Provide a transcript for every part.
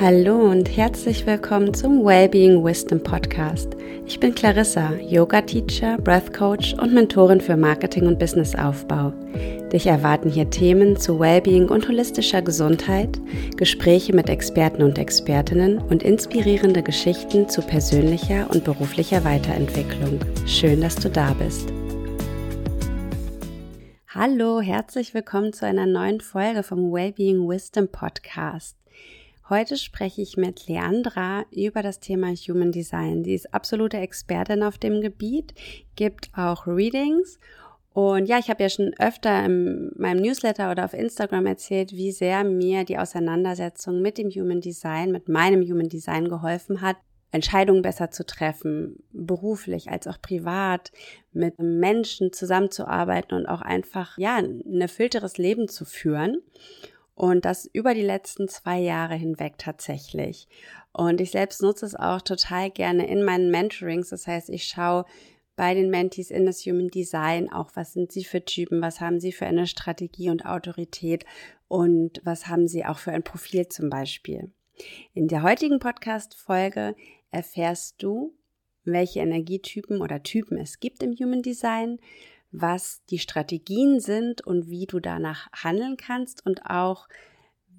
Hallo und herzlich willkommen zum Wellbeing Wisdom Podcast. Ich bin Clarissa, Yoga Teacher, Breath Coach und Mentorin für Marketing und Businessaufbau. Dich erwarten hier Themen zu Wellbeing und holistischer Gesundheit, Gespräche mit Experten und Expertinnen und inspirierende Geschichten zu persönlicher und beruflicher Weiterentwicklung. Schön, dass du da bist. Hallo, herzlich willkommen zu einer neuen Folge vom Wellbeing Wisdom Podcast. Heute spreche ich mit Leandra über das Thema Human Design. Sie ist absolute Expertin auf dem Gebiet, gibt auch Readings. Und ja, ich habe ja schon öfter in meinem Newsletter oder auf Instagram erzählt, wie sehr mir die Auseinandersetzung mit dem Human Design, mit meinem Human Design geholfen hat, Entscheidungen besser zu treffen, beruflich als auch privat, mit Menschen zusammenzuarbeiten und auch einfach, ja, ein erfüllteres Leben zu führen. Und das über die letzten zwei Jahre hinweg tatsächlich. Und ich selbst nutze es auch total gerne in meinen Mentorings. Das heißt, ich schaue bei den Mentees in das Human Design auch, was sind sie für Typen, was haben sie für eine Strategie und Autorität und was haben sie auch für ein Profil zum Beispiel. In der heutigen Podcast-Folge erfährst du, welche Energietypen oder Typen es gibt im Human Design, was die Strategien sind und wie du danach handeln kannst und auch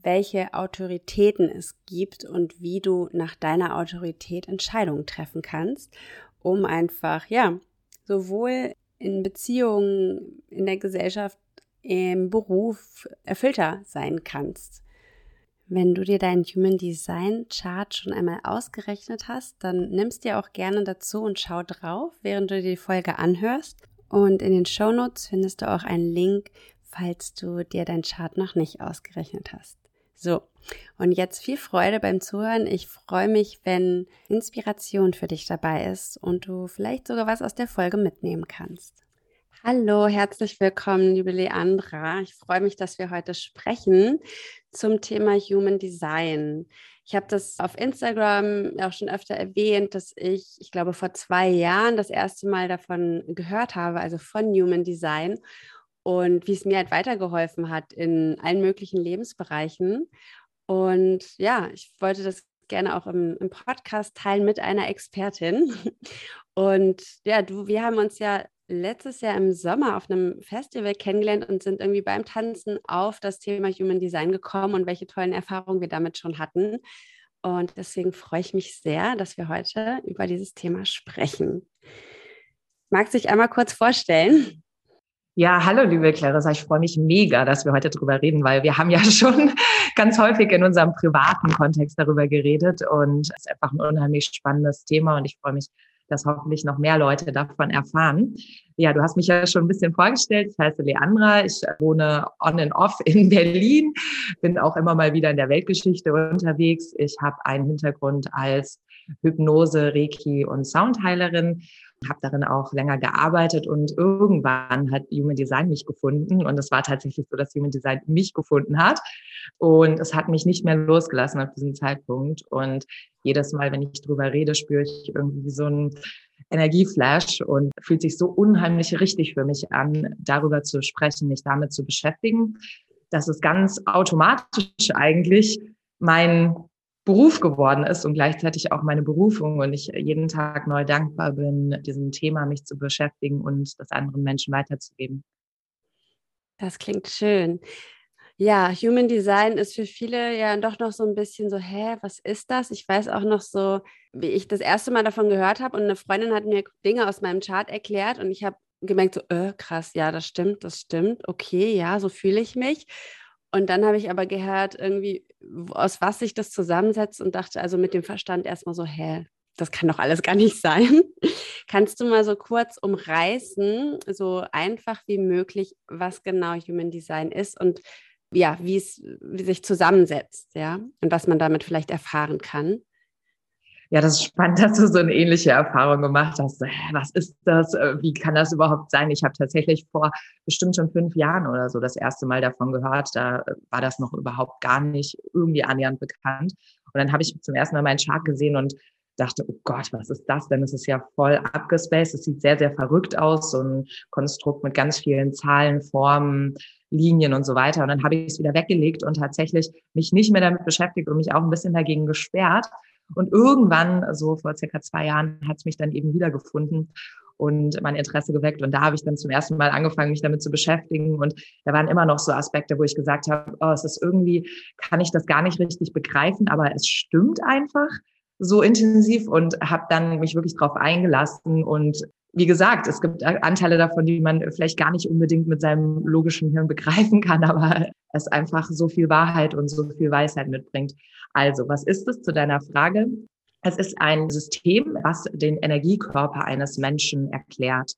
welche Autoritäten es gibt und wie du nach deiner Autorität Entscheidungen treffen kannst, um einfach, ja, sowohl in Beziehungen, in der Gesellschaft, im Beruf erfüllter sein kannst. Wenn du dir deinen Human Design Chart schon einmal ausgerechnet hast, dann nimmst dir auch gerne dazu und schau drauf, während du die Folge anhörst. Und in den Show Notes findest du auch einen Link, falls du dir dein Chart noch nicht ausgerechnet hast. So, und jetzt viel Freude beim Zuhören. Ich freue mich, wenn Inspiration für dich dabei ist und du vielleicht sogar was aus der Folge mitnehmen kannst. Hallo, herzlich willkommen, liebe Leandra. Ich freue mich, dass wir heute sprechen zum Thema Human Design. Ich habe das auf Instagram auch schon öfter erwähnt, dass ich, ich glaube, vor zwei Jahren das erste Mal davon gehört habe, also von Human Design und wie es mir halt weitergeholfen hat in allen möglichen Lebensbereichen. Und ja, ich wollte das gerne auch im, im Podcast teilen mit einer Expertin. Und ja, du, wir haben uns ja letztes Jahr im Sommer auf einem Festival kennengelernt und sind irgendwie beim Tanzen auf das Thema Human Design gekommen und welche tollen Erfahrungen wir damit schon hatten. Und deswegen freue ich mich sehr, dass wir heute über dieses Thema sprechen. Magst du dich einmal kurz vorstellen? Ja, hallo liebe Clarissa, ich freue mich mega, dass wir heute darüber reden, weil wir haben ja schon ganz häufig in unserem privaten Kontext darüber geredet und es ist einfach ein unheimlich spannendes Thema und ich freue mich dass hoffentlich noch mehr Leute davon erfahren. Ja, du hast mich ja schon ein bisschen vorgestellt. Ich heiße Leandra. Ich wohne on and off in Berlin, bin auch immer mal wieder in der Weltgeschichte unterwegs. Ich habe einen Hintergrund als Hypnose, Reiki und Soundheilerin habe darin auch länger gearbeitet und irgendwann hat Human Design mich gefunden und es war tatsächlich so, dass Human Design mich gefunden hat und es hat mich nicht mehr losgelassen ab diesem Zeitpunkt und jedes Mal, wenn ich drüber rede, spüre ich irgendwie so ein Energieflash und fühlt sich so unheimlich richtig für mich an, darüber zu sprechen, mich damit zu beschäftigen. Das ist ganz automatisch eigentlich mein Beruf geworden ist und gleichzeitig auch meine Berufung und ich jeden Tag neu dankbar bin, diesem Thema mich zu beschäftigen und das anderen Menschen weiterzugeben. Das klingt schön. Ja, Human Design ist für viele ja doch noch so ein bisschen so, hä, was ist das? Ich weiß auch noch so, wie ich das erste Mal davon gehört habe und eine Freundin hat mir Dinge aus meinem Chart erklärt und ich habe gemerkt, so, äh, krass, ja, das stimmt, das stimmt, okay, ja, so fühle ich mich. Und dann habe ich aber gehört, irgendwie, aus was sich das zusammensetzt und dachte also mit dem Verstand erstmal so, hä, das kann doch alles gar nicht sein. Kannst du mal so kurz umreißen, so einfach wie möglich, was genau Human Design ist und ja, wie es sich zusammensetzt, ja, und was man damit vielleicht erfahren kann? Ja, das ist spannend, dass du so eine ähnliche Erfahrung gemacht hast. Was ist das? Äh, wie kann das überhaupt sein? Ich habe tatsächlich vor bestimmt schon fünf Jahren oder so das erste Mal davon gehört. Da äh, war das noch überhaupt gar nicht irgendwie annähernd bekannt. Und dann habe ich zum ersten Mal meinen Chart gesehen und dachte, oh Gott, was ist das denn? Es ist ja voll abgespaced. Es sieht sehr, sehr verrückt aus. So ein Konstrukt mit ganz vielen Zahlen, Formen, Linien und so weiter. Und dann habe ich es wieder weggelegt und tatsächlich mich nicht mehr damit beschäftigt und mich auch ein bisschen dagegen gesperrt. Und irgendwann, so vor circa zwei Jahren, hat es mich dann eben wiedergefunden und mein Interesse geweckt. Und da habe ich dann zum ersten Mal angefangen, mich damit zu beschäftigen. Und da waren immer noch so Aspekte, wo ich gesagt habe, oh, es ist irgendwie, kann ich das gar nicht richtig begreifen, aber es stimmt einfach so intensiv und habe dann mich wirklich drauf eingelassen und wie gesagt, es gibt Anteile davon, die man vielleicht gar nicht unbedingt mit seinem logischen Hirn begreifen kann, aber es einfach so viel Wahrheit und so viel Weisheit mitbringt. Also, was ist es zu deiner Frage? Es ist ein System, was den Energiekörper eines Menschen erklärt.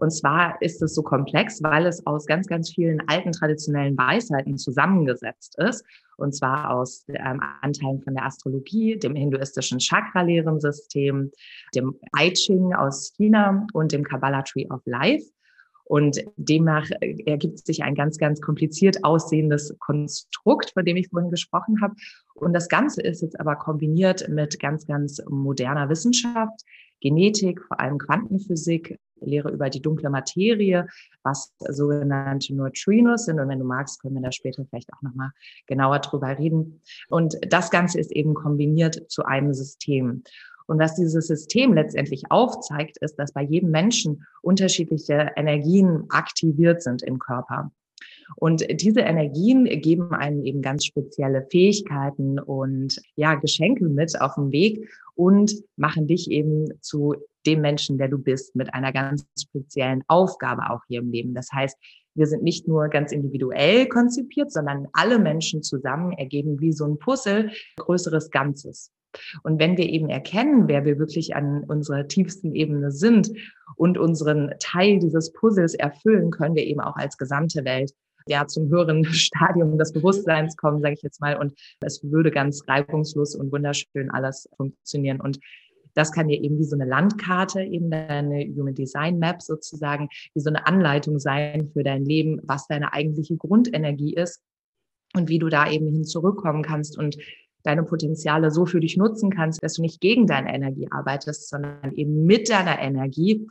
Und zwar ist es so komplex, weil es aus ganz, ganz vielen alten traditionellen Weisheiten zusammengesetzt ist. Und zwar aus ähm, Anteilen von der Astrologie, dem hinduistischen Chakra-Lehrensystem, dem I Ching aus China und dem Kabbalah Tree of Life. Und demnach äh, ergibt sich ein ganz, ganz kompliziert aussehendes Konstrukt, von dem ich vorhin gesprochen habe. Und das Ganze ist jetzt aber kombiniert mit ganz, ganz moderner Wissenschaft, Genetik, vor allem Quantenphysik, Lehre über die dunkle Materie, was sogenannte Neutrinos sind. Und wenn du magst, können wir da später vielleicht auch nochmal genauer drüber reden. Und das Ganze ist eben kombiniert zu einem System. Und was dieses System letztendlich aufzeigt, ist, dass bei jedem Menschen unterschiedliche Energien aktiviert sind im Körper. Und diese Energien geben einem eben ganz spezielle Fähigkeiten und ja, Geschenke mit auf den Weg und machen dich eben zu dem Menschen, der du bist, mit einer ganz speziellen Aufgabe auch hier im Leben. Das heißt, wir sind nicht nur ganz individuell konzipiert, sondern alle Menschen zusammen ergeben wie so ein Puzzle größeres Ganzes. Und wenn wir eben erkennen, wer wir wirklich an unserer tiefsten Ebene sind und unseren Teil dieses Puzzles erfüllen, können wir eben auch als gesamte Welt ja zum höheren Stadium des Bewusstseins kommen, sage ich jetzt mal. Und es würde ganz reibungslos und wunderschön alles funktionieren. Und das kann dir eben wie so eine Landkarte, eben deine Human Design Map sozusagen, wie so eine Anleitung sein für dein Leben, was deine eigentliche Grundenergie ist und wie du da eben hin zurückkommen kannst und deine Potenziale so für dich nutzen kannst, dass du nicht gegen deine Energie arbeitest, sondern eben mit deiner Energie.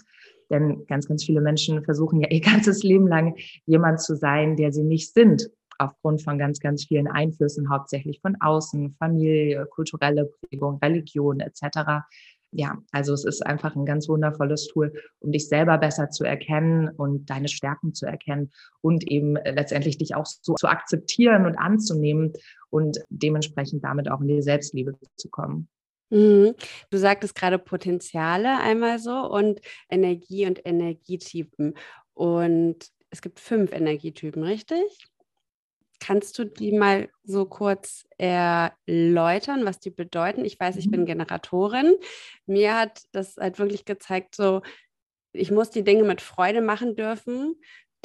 Denn ganz, ganz viele Menschen versuchen ja ihr ganzes Leben lang jemand zu sein, der sie nicht sind, aufgrund von ganz, ganz vielen Einflüssen, hauptsächlich von außen, Familie, kulturelle Prägung, Religion etc ja, also es ist einfach ein ganz wundervolles Tool, um dich selber besser zu erkennen und deine Stärken zu erkennen und eben äh, letztendlich dich auch so zu akzeptieren und anzunehmen und dementsprechend damit auch in die Selbstliebe zu kommen. Mhm. Du sagtest gerade Potenziale einmal so und Energie und Energietypen. Und es gibt fünf Energietypen, richtig? Kannst du die mal so kurz erläutern, was die bedeuten? Ich weiß, ich bin mhm. Generatorin. Mir hat das halt wirklich gezeigt, so, ich muss die Dinge mit Freude machen dürfen,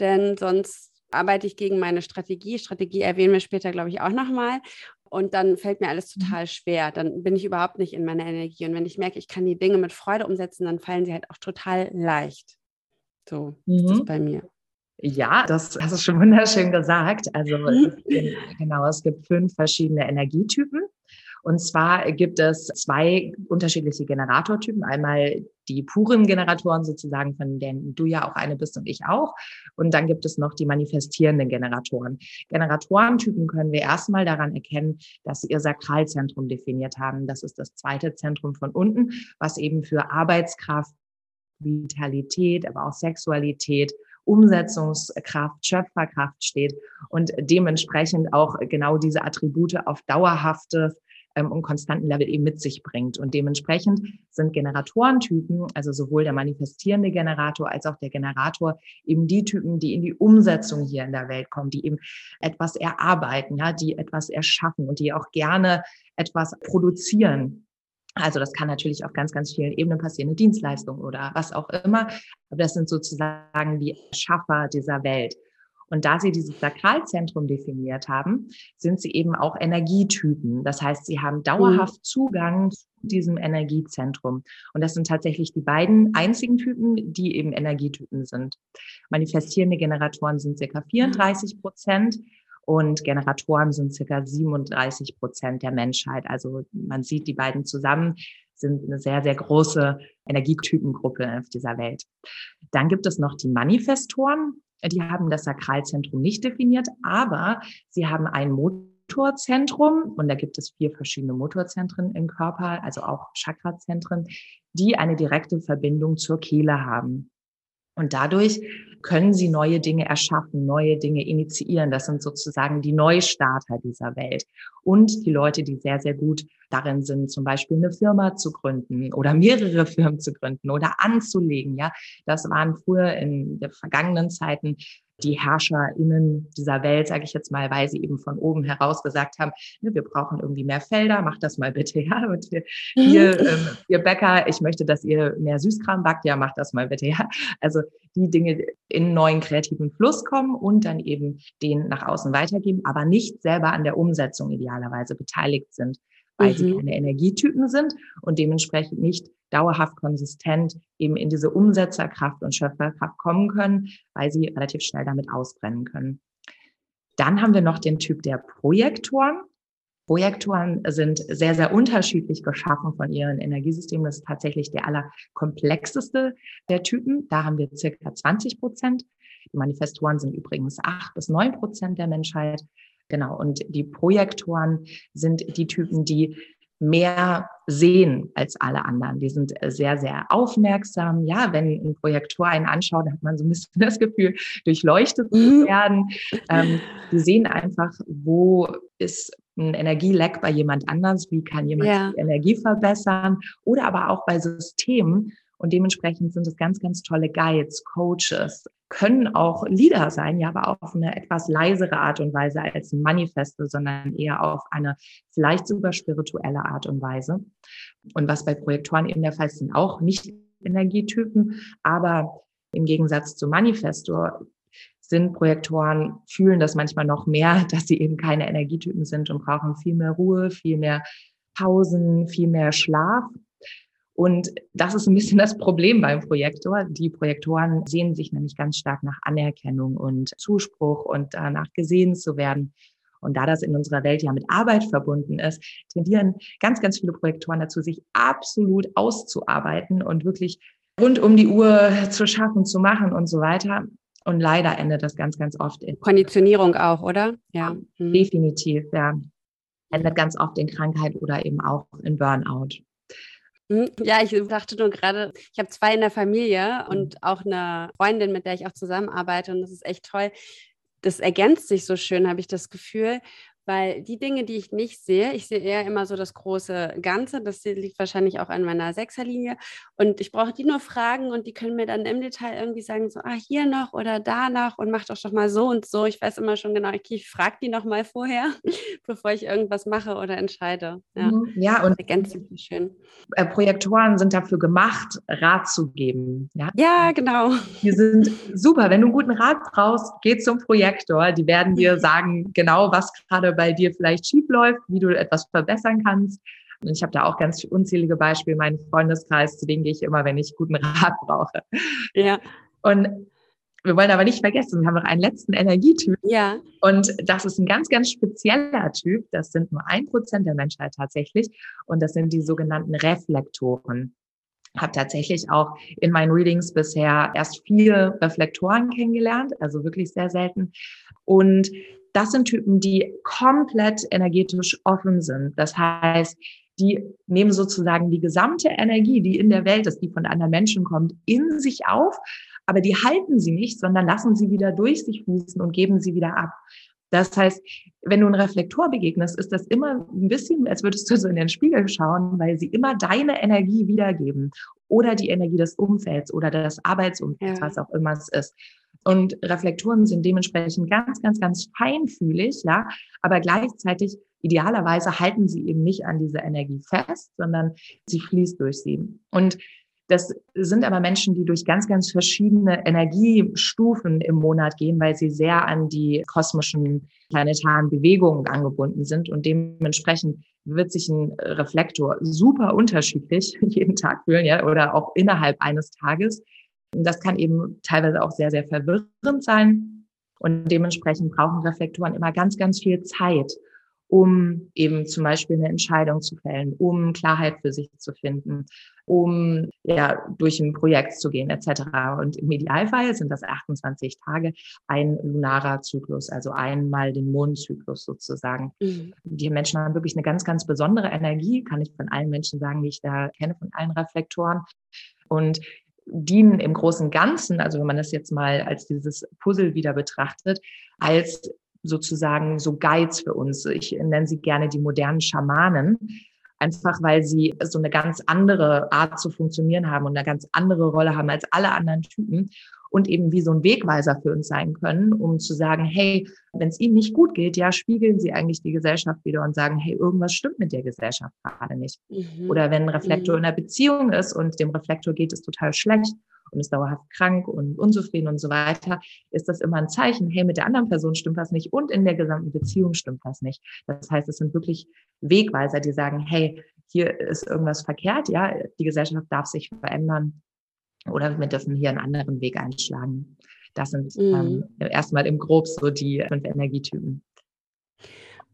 denn sonst arbeite ich gegen meine Strategie. Strategie erwähnen wir später, glaube ich, auch nochmal. Und dann fällt mir alles mhm. total schwer. Dann bin ich überhaupt nicht in meiner Energie. Und wenn ich merke, ich kann die Dinge mit Freude umsetzen, dann fallen sie halt auch total leicht. So mhm. ist das mhm. bei mir. Ja, das hast du schon wunderschön gesagt. Also mhm. genau, es gibt fünf verschiedene Energietypen. Und zwar gibt es zwei unterschiedliche Generatortypen. Einmal die puren Generatoren sozusagen, von denen du ja auch eine bist und ich auch. Und dann gibt es noch die manifestierenden Generatoren. Generatorentypen können wir erstmal daran erkennen, dass sie ihr Sakralzentrum definiert haben. Das ist das zweite Zentrum von unten, was eben für Arbeitskraft, Vitalität, aber auch Sexualität Umsetzungskraft, Schöpferkraft steht und dementsprechend auch genau diese Attribute auf dauerhafte ähm, und konstanten Level eben mit sich bringt. Und dementsprechend sind Generatorentypen, also sowohl der manifestierende Generator als auch der Generator, eben die Typen, die in die Umsetzung hier in der Welt kommen, die eben etwas erarbeiten, ja, die etwas erschaffen und die auch gerne etwas produzieren. Also das kann natürlich auf ganz, ganz vielen Ebenen passieren, eine Dienstleistung oder was auch immer. Aber das sind sozusagen die Schaffer dieser Welt. Und da sie dieses Sakralzentrum definiert haben, sind sie eben auch Energietypen. Das heißt, sie haben dauerhaft mhm. Zugang zu diesem Energiezentrum. Und das sind tatsächlich die beiden einzigen Typen, die eben Energietypen sind. Manifestierende Generatoren sind circa 34 Prozent und Generatoren sind circa 37 Prozent der Menschheit. Also man sieht die beiden zusammen, sind eine sehr, sehr große Energietypengruppe auf dieser Welt. Dann gibt es noch die Manifestoren. Die haben das Sakralzentrum nicht definiert, aber sie haben ein Motorzentrum und da gibt es vier verschiedene Motorzentren im Körper, also auch Chakrazentren, die eine direkte Verbindung zur Kehle haben. Und dadurch können sie neue Dinge erschaffen, neue Dinge initiieren. Das sind sozusagen die Neustarter dieser Welt. Und die Leute, die sehr, sehr gut darin sind, zum Beispiel eine Firma zu gründen oder mehrere Firmen zu gründen oder anzulegen. Ja, das waren früher in den vergangenen Zeiten die HerrscherInnen dieser Welt, sage ich jetzt mal, weil sie eben von oben heraus gesagt haben, ne, wir brauchen irgendwie mehr Felder, macht das mal bitte, ja. Und wir, ihr, ähm, ihr Bäcker, ich möchte, dass ihr mehr Süßkram backt, ja, macht das mal bitte, ja. Also die Dinge in neuen kreativen Fluss kommen und dann eben den nach außen weitergeben, aber nicht selber an der Umsetzung idealerweise beteiligt sind weil mhm. sie keine Energietypen sind und dementsprechend nicht dauerhaft konsistent eben in diese Umsetzerkraft und Schöpferkraft kommen können, weil sie relativ schnell damit ausbrennen können. Dann haben wir noch den Typ der Projektoren. Projektoren sind sehr, sehr unterschiedlich geschaffen von ihren Energiesystemen. Das ist tatsächlich der allerkomplexeste der Typen. Da haben wir circa 20 Prozent. Die Manifestoren sind übrigens acht bis neun Prozent der Menschheit. Genau. Und die Projektoren sind die Typen, die mehr sehen als alle anderen. Die sind sehr, sehr aufmerksam. Ja, wenn ein Projektor einen anschaut, hat man so ein bisschen das Gefühl, durchleuchtet zu mhm. werden. Ähm, die sehen einfach, wo ist ein Energieleck bei jemand anders, wie kann jemand ja. die Energie verbessern oder aber auch bei Systemen. Und dementsprechend sind es ganz, ganz tolle Guides, Coaches, können auch Lieder sein, ja, aber auf eine etwas leisere Art und Weise als Manifeste, sondern eher auf eine vielleicht sogar spirituelle Art und Weise. Und was bei Projektoren eben der Fall ist, sind auch nicht Energietypen, aber im Gegensatz zu Manifesto sind Projektoren, fühlen das manchmal noch mehr, dass sie eben keine Energietypen sind und brauchen viel mehr Ruhe, viel mehr Pausen, viel mehr Schlaf und das ist ein bisschen das Problem beim Projektor. Die Projektoren sehen sich nämlich ganz stark nach Anerkennung und Zuspruch und danach gesehen zu werden. Und da das in unserer Welt ja mit Arbeit verbunden ist, tendieren ganz, ganz viele Projektoren dazu, sich absolut auszuarbeiten und wirklich rund um die Uhr zu schaffen, zu machen und so weiter. Und leider endet das ganz, ganz oft in Konditionierung auch, oder? Ja, mhm. definitiv, ja. Endet ganz oft in Krankheit oder eben auch in Burnout. Hm, ja, ich dachte nur gerade, ich habe zwei in der Familie und auch eine Freundin, mit der ich auch zusammenarbeite und das ist echt toll. Das ergänzt sich so schön, habe ich das Gefühl. Weil die Dinge, die ich nicht sehe, ich sehe eher immer so das große Ganze. Das liegt wahrscheinlich auch an meiner Sechserlinie. Und ich brauche die nur fragen und die können mir dann im Detail irgendwie sagen, so, ah, hier noch oder da noch und mach doch doch mal so und so. Ich weiß immer schon genau, okay, ich frage die noch mal vorher, bevor ich irgendwas mache oder entscheide. Ja, mhm. ja und ergänzt sich schön. Äh, Projektoren sind dafür gemacht, Rat zu geben. Ja, ja genau. Die sind super. Wenn du einen guten Rat brauchst, geh zum Projektor. Die werden dir sagen, genau, was gerade bei dir vielleicht schief läuft, wie du etwas verbessern kannst. Und ich habe da auch ganz unzählige Beispiele, meinen Freundeskreis, zu denen gehe ich immer, wenn ich guten Rat brauche. Ja. Und wir wollen aber nicht vergessen, wir haben noch einen letzten Energietyp. Ja. Und das ist ein ganz, ganz spezieller Typ. Das sind nur ein Prozent der Menschheit tatsächlich. Und das sind die sogenannten Reflektoren. Habe tatsächlich auch in meinen Readings bisher erst vier Reflektoren kennengelernt, also wirklich sehr selten. Und das sind Typen, die komplett energetisch offen sind. Das heißt, die nehmen sozusagen die gesamte Energie, die in der Welt ist, die von anderen Menschen kommt, in sich auf, aber die halten sie nicht, sondern lassen sie wieder durch sich fließen und geben sie wieder ab. Das heißt, wenn du einen Reflektor begegnest, ist das immer ein bisschen, als würdest du so in den Spiegel schauen, weil sie immer deine Energie wiedergeben oder die Energie des Umfelds oder des Arbeitsumfelds, ja. was auch immer es ist. Und Reflektoren sind dementsprechend ganz, ganz, ganz feinfühlig, ja, aber gleichzeitig idealerweise halten sie eben nicht an diese Energie fest, sondern sie fließt durch sie. Und das sind aber Menschen, die durch ganz, ganz verschiedene Energiestufen im Monat gehen, weil sie sehr an die kosmischen planetaren Bewegungen angebunden sind und dementsprechend wird sich ein Reflektor super unterschiedlich jeden Tag fühlen, ja, oder auch innerhalb eines Tages. Das kann eben teilweise auch sehr, sehr verwirrend sein. Und dementsprechend brauchen Reflektoren immer ganz, ganz viel Zeit, um eben zum Beispiel eine Entscheidung zu fällen, um Klarheit für sich zu finden, um ja durch ein Projekt zu gehen etc. Und im Idealfall sind das 28 Tage ein lunarer Zyklus, also einmal den Mondzyklus sozusagen. Mhm. Die Menschen haben wirklich eine ganz, ganz besondere Energie, kann ich von allen Menschen sagen, die ich da kenne, von allen Reflektoren. Und dienen im großen Ganzen, also wenn man das jetzt mal als dieses Puzzle wieder betrachtet, als sozusagen so Guides für uns. Ich nenne sie gerne die modernen Schamanen, einfach weil sie so eine ganz andere Art zu funktionieren haben und eine ganz andere Rolle haben als alle anderen Typen und eben wie so ein Wegweiser für uns sein können, um zu sagen, hey, wenn es ihnen nicht gut geht, ja, spiegeln sie eigentlich die Gesellschaft wieder und sagen, hey, irgendwas stimmt mit der Gesellschaft gerade nicht. Mhm. Oder wenn ein Reflektor mhm. in einer Beziehung ist und dem Reflektor geht es total schlecht und ist dauerhaft krank und unzufrieden und so weiter, ist das immer ein Zeichen, hey, mit der anderen Person stimmt was nicht und in der gesamten Beziehung stimmt was nicht. Das heißt, es sind wirklich Wegweiser, die sagen, hey, hier ist irgendwas verkehrt, ja, die Gesellschaft darf sich verändern oder wir dürfen hier einen anderen Weg einschlagen. Das sind mhm. ähm, erstmal im Grob so die fünf Energietypen.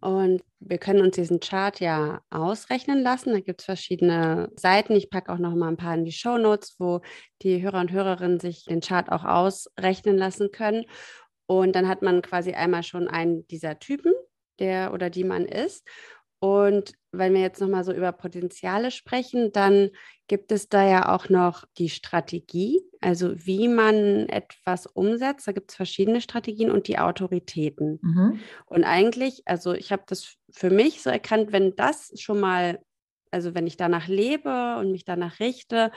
Und wir können uns diesen Chart ja ausrechnen lassen. Da gibt es verschiedene Seiten. Ich packe auch noch mal ein paar in die Show Notes, wo die Hörer und Hörerinnen sich den Chart auch ausrechnen lassen können. Und dann hat man quasi einmal schon einen dieser Typen, der oder die man ist. Und wenn wir jetzt nochmal so über Potenziale sprechen, dann gibt es da ja auch noch die Strategie, also wie man etwas umsetzt. Da gibt es verschiedene Strategien und die Autoritäten. Mhm. Und eigentlich, also ich habe das für mich so erkannt, wenn das schon mal, also wenn ich danach lebe und mich danach richte,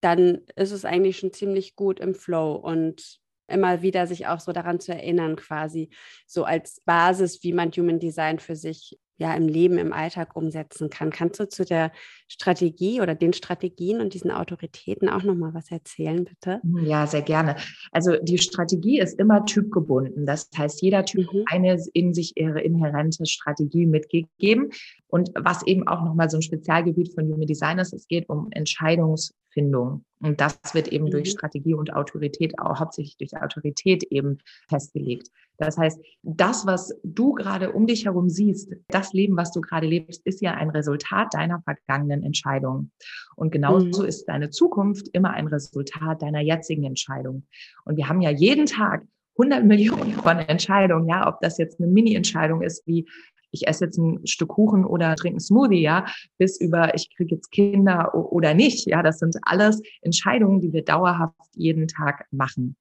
dann ist es eigentlich schon ziemlich gut im Flow und immer wieder sich auch so daran zu erinnern, quasi so als Basis, wie man Human Design für sich ja im Leben, im Alltag umsetzen kann. Kannst du zu der Strategie oder den Strategien und diesen Autoritäten auch noch mal was erzählen, bitte? Mhm, ja, sehr gerne. Also die Strategie ist immer typgebunden. Das heißt, jeder Typ mhm. eine in sich ihre inhärente Strategie mitgegeben. Und was eben auch noch mal so ein Spezialgebiet von Human Design ist, es geht um Entscheidungsfindung. Und das wird eben mhm. durch Strategie und Autorität, auch hauptsächlich durch Autorität eben festgelegt. Das heißt, das, was du gerade um dich herum siehst, das Leben, was du gerade lebst, ist ja ein Resultat deiner vergangenen Entscheidungen. Und genauso mhm. ist deine Zukunft immer ein Resultat deiner jetzigen Entscheidung. Und wir haben ja jeden Tag 100 Millionen von Entscheidungen, ja, ob das jetzt eine Mini-Entscheidung ist, wie ich esse jetzt ein Stück Kuchen oder trinke einen Smoothie, ja, bis über ich kriege jetzt Kinder oder nicht, ja, das sind alles Entscheidungen, die wir dauerhaft jeden Tag machen.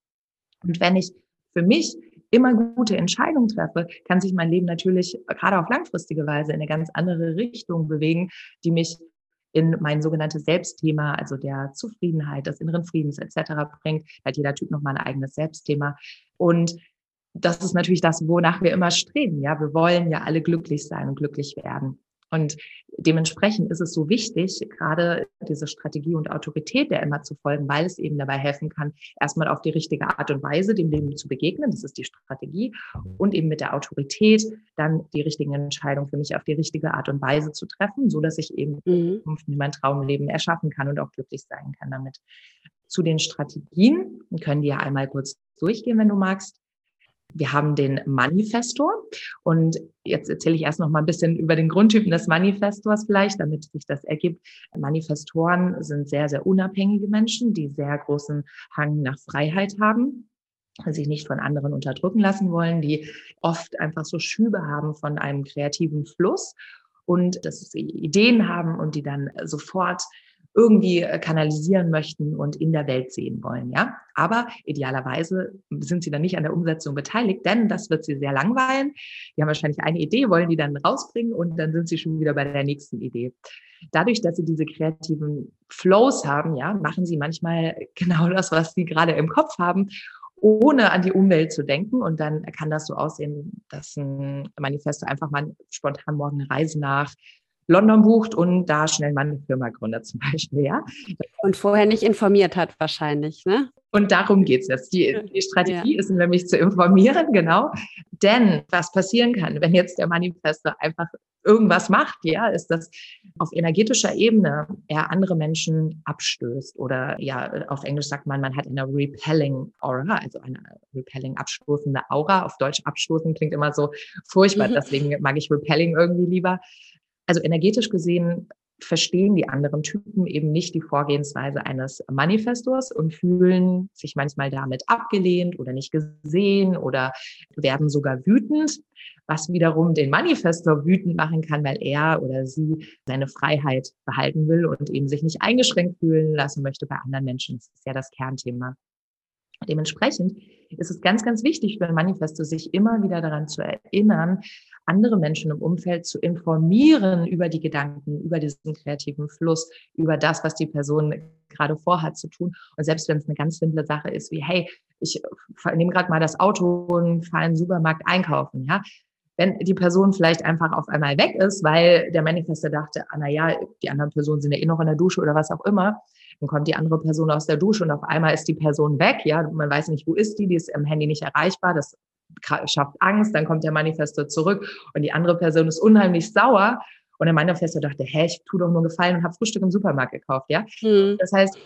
Und wenn ich für mich immer gute Entscheidungen treffe, kann sich mein Leben natürlich gerade auf langfristige Weise in eine ganz andere Richtung bewegen, die mich in mein sogenanntes Selbstthema, also der Zufriedenheit, des inneren Friedens etc. bringt. Hat jeder Typ noch mal ein eigenes Selbstthema. Und das ist natürlich das, wonach wir immer streben. Ja, wir wollen ja alle glücklich sein und glücklich werden. Und dementsprechend ist es so wichtig, gerade diese Strategie und Autorität der immer zu folgen, weil es eben dabei helfen kann, erstmal auf die richtige Art und Weise dem Leben zu begegnen. Das ist die Strategie. Und eben mit der Autorität dann die richtigen Entscheidungen für mich auf die richtige Art und Weise zu treffen, so dass ich eben mhm. mein Traumleben erschaffen kann und auch glücklich sein kann damit. Zu den Strategien können die ja einmal kurz durchgehen, wenn du magst. Wir haben den Manifestor und jetzt erzähle ich erst noch mal ein bisschen über den Grundtypen des Manifestors vielleicht, damit sich das ergibt. Manifestoren sind sehr, sehr unabhängige Menschen, die sehr großen Hang nach Freiheit haben sich nicht von anderen unterdrücken lassen wollen, die oft einfach so Schübe haben von einem kreativen Fluss und dass sie Ideen haben und die dann sofort irgendwie äh, kanalisieren möchten und in der Welt sehen wollen, ja. Aber idealerweise sind sie dann nicht an der Umsetzung beteiligt, denn das wird sie sehr langweilen. Die haben wahrscheinlich eine Idee, wollen die dann rausbringen und dann sind sie schon wieder bei der nächsten Idee. Dadurch, dass sie diese kreativen Flows haben, ja, machen sie manchmal genau das, was sie gerade im Kopf haben ohne an die Umwelt zu denken. Und dann kann das so aussehen, dass ein Manifesto einfach mal spontan morgen eine Reise nach London bucht und da schnell mal eine Firma gründet zum Beispiel, ja. Und vorher nicht informiert hat wahrscheinlich, ne? Und darum geht's jetzt. Die, die Strategie ja. ist nämlich zu informieren, genau. Denn was passieren kann, wenn jetzt der Manifestor einfach irgendwas macht, ja, ist, dass auf energetischer Ebene eher andere Menschen abstößt oder ja, auf Englisch sagt man, man hat eine repelling Aura, also eine repelling abstoßende Aura. Auf Deutsch abstoßen klingt immer so furchtbar, mhm. deswegen mag ich repelling irgendwie lieber. Also energetisch gesehen verstehen die anderen Typen eben nicht die Vorgehensweise eines Manifestors und fühlen sich manchmal damit abgelehnt oder nicht gesehen oder werden sogar wütend, was wiederum den Manifestor wütend machen kann, weil er oder sie seine Freiheit behalten will und eben sich nicht eingeschränkt fühlen lassen möchte bei anderen Menschen. Das ist ja das Kernthema. Dementsprechend ist es ganz, ganz wichtig für ein Manifesto, sich immer wieder daran zu erinnern, andere Menschen im Umfeld zu informieren über die Gedanken, über diesen kreativen Fluss, über das, was die Person gerade vorhat zu tun. Und selbst wenn es eine ganz simple Sache ist, wie, hey, ich nehme gerade mal das Auto und fahre in den Supermarkt einkaufen, ja. Wenn die Person vielleicht einfach auf einmal weg ist, weil der Manifester dachte, ah, na ja, die anderen Personen sind ja eh noch in der Dusche oder was auch immer, dann kommt die andere Person aus der Dusche und auf einmal ist die Person weg, ja, man weiß nicht, wo ist die, die ist im Handy nicht erreichbar, das schafft Angst, dann kommt der Manifestor zurück und die andere Person ist unheimlich sauer. Und der Manifestor dachte, hä, ich tu doch nur Gefallen und habe Frühstück im Supermarkt gekauft, ja. Mhm. Das heißt,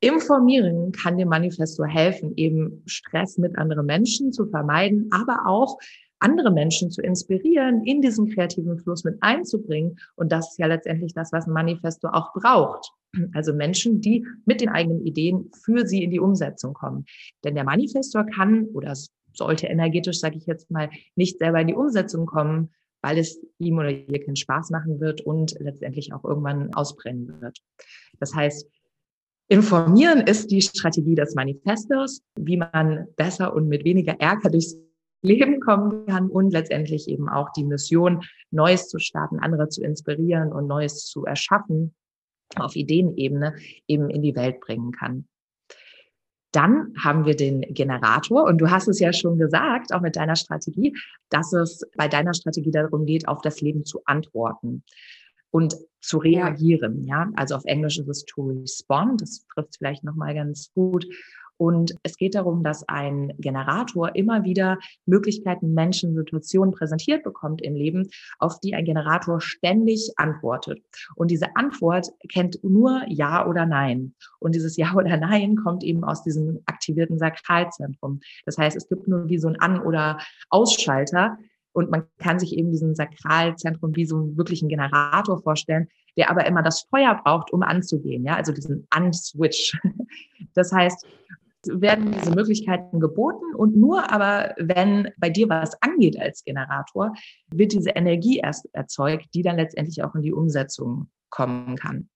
informieren kann dem Manifestor helfen, eben Stress mit anderen Menschen zu vermeiden, aber auch andere Menschen zu inspirieren, in diesen kreativen Fluss mit einzubringen. Und das ist ja letztendlich das, was ein Manifesto auch braucht. Also Menschen, die mit den eigenen Ideen für sie in die Umsetzung kommen. Denn der Manifestor kann oder sollte energetisch, sage ich jetzt mal, nicht selber in die Umsetzung kommen, weil es ihm oder ihr keinen Spaß machen wird und letztendlich auch irgendwann ausbrennen wird. Das heißt, informieren ist die Strategie des Manifestos, wie man besser und mit weniger Ärger durchs Leben kommen kann und letztendlich eben auch die Mission, Neues zu starten, andere zu inspirieren und Neues zu erschaffen auf Ideenebene eben in die Welt bringen kann. Dann haben wir den Generator und du hast es ja schon gesagt, auch mit deiner Strategie, dass es bei deiner Strategie darum geht, auf das Leben zu antworten und zu reagieren. Ja, also auf Englisch ist es to respond. Das trifft vielleicht noch mal ganz gut. Und es geht darum, dass ein Generator immer wieder Möglichkeiten, Menschen, Situationen präsentiert bekommt im Leben, auf die ein Generator ständig antwortet. Und diese Antwort kennt nur Ja oder Nein. Und dieses Ja oder Nein kommt eben aus diesem aktivierten Sakralzentrum. Das heißt, es gibt nur wie so ein An- oder Ausschalter, und man kann sich eben diesen Sakralzentrum wie so einen Generator vorstellen, der aber immer das Feuer braucht, um anzugehen. Ja, also diesen Unswitch. Das heißt, werden diese Möglichkeiten geboten und nur aber, wenn bei dir was angeht als Generator, wird diese Energie erst erzeugt, die dann letztendlich auch in die Umsetzung kommen kann.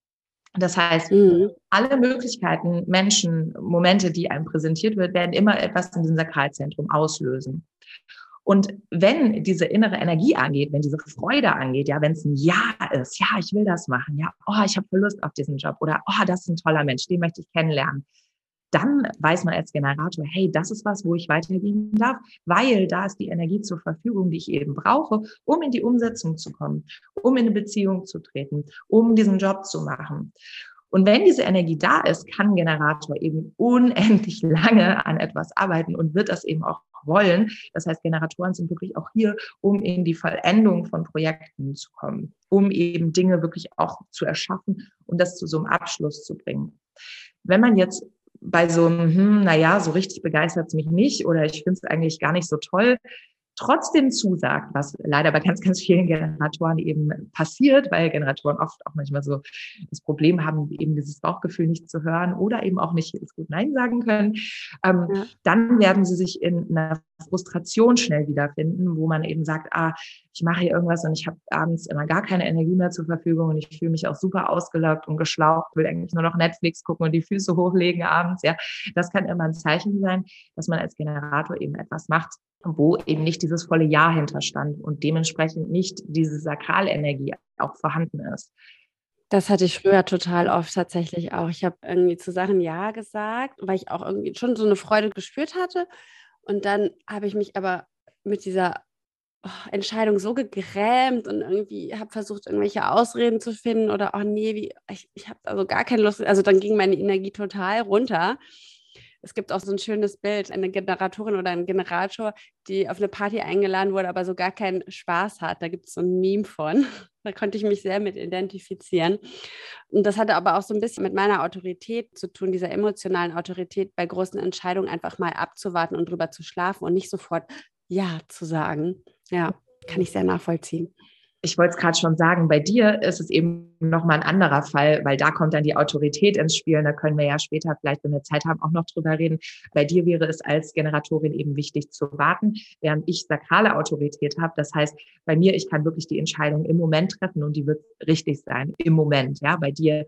Das heißt, mhm. alle Möglichkeiten, Menschen, Momente, die einem präsentiert wird, werden immer etwas in diesem Sakralzentrum auslösen. Und wenn diese innere Energie angeht, wenn diese Freude angeht, ja, wenn es ein Ja ist, ja, ich will das machen, ja, oh, ich habe Lust auf diesen Job oder oh, das ist ein toller Mensch, den möchte ich kennenlernen, dann weiß man als Generator, hey, das ist was, wo ich weitergehen darf, weil da ist die Energie zur Verfügung, die ich eben brauche, um in die Umsetzung zu kommen, um in eine Beziehung zu treten, um diesen Job zu machen. Und wenn diese Energie da ist, kann ein Generator eben unendlich lange an etwas arbeiten und wird das eben auch wollen. Das heißt, Generatoren sind wirklich auch hier, um in die Vollendung von Projekten zu kommen, um eben Dinge wirklich auch zu erschaffen und das zu so einem Abschluss zu bringen. Wenn man jetzt bei so hm, naja, so richtig begeistert es mich nicht oder ich finde es eigentlich gar nicht so toll, trotzdem zusagt, was leider bei ganz, ganz vielen Generatoren eben passiert, weil Generatoren oft auch manchmal so das Problem haben, eben dieses Bauchgefühl nicht zu hören oder eben auch nicht gut Nein sagen können, ähm, ja. dann werden sie sich in einer Frustration schnell wiederfinden, wo man eben sagt, ah, ich mache hier irgendwas und ich habe abends immer gar keine Energie mehr zur Verfügung und ich fühle mich auch super ausgelaugt und geschlaucht, will eigentlich nur noch Netflix gucken und die Füße hochlegen abends. Ja, das kann immer ein Zeichen sein, dass man als Generator eben etwas macht, wo eben nicht dieses volle Ja hinterstand und dementsprechend nicht diese Sakralenergie auch vorhanden ist. Das hatte ich früher total oft tatsächlich auch. Ich habe irgendwie zu Sachen Ja gesagt, weil ich auch irgendwie schon so eine Freude gespürt hatte. Und dann habe ich mich aber mit dieser oh, Entscheidung so gegrämt und irgendwie habe versucht, irgendwelche Ausreden zu finden oder, oh nee, wie, ich, ich habe also gar keine Lust. Also dann ging meine Energie total runter Es gibt auch so ein schönes Bild, eine Generatorin oder ein Generator, die auf eine Party eingeladen wurde, aber so gar keinen Spaß hat. Da gibt es so ein Meme von. Da konnte ich mich sehr mit identifizieren. Und das hatte aber auch so ein bisschen mit meiner Autorität zu tun, dieser emotionalen Autorität bei großen Entscheidungen einfach mal abzuwarten und drüber zu schlafen und nicht sofort Ja zu sagen. Ja, kann ich sehr nachvollziehen ich wollte es gerade schon sagen, bei dir ist es eben nochmal ein anderer Fall, weil da kommt dann die Autorität ins Spiel. Da können wir ja später vielleicht, wenn wir Zeit haben, auch noch drüber reden. Bei dir wäre es als Generatorin eben wichtig zu warten, während ich sakrale Autorität habe. Das heißt, bei mir, ich kann wirklich die Entscheidung im Moment treffen und die wird richtig sein. Im Moment, ja. Bei dir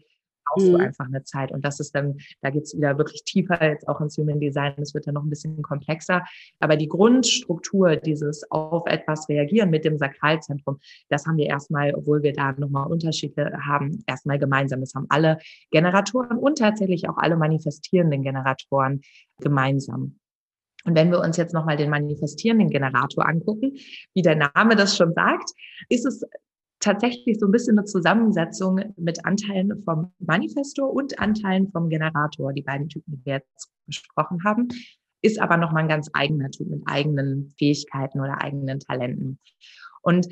brauchst mhm. du einfach eine Zeit. Und das ist dann, da geht's wieder wirklich tiefer jetzt auch ins Human Design. Das wird dann noch ein bisschen komplexer. Aber die Grundstruktur, dieses auf etwas reagieren mit dem Sakralzentrum, das haben wir erstmal, obwohl wir da nochmal Unterschiede haben, erstmal gemeinsam. Das haben alle Generatoren und tatsächlich auch alle manifestierenden Generatoren gemeinsam. Und wenn wir uns jetzt nochmal den manifestierenden Generator angucken, wie der Name das schon sagt, ist es tatsächlich so ein bisschen eine Zusammensetzung mit Anteilen vom Manifestor und Anteilen vom Generator, die beiden Typen, die wir jetzt besprochen haben, ist aber nochmal ein ganz eigener Typ mit eigenen Fähigkeiten oder eigenen Talenten. Und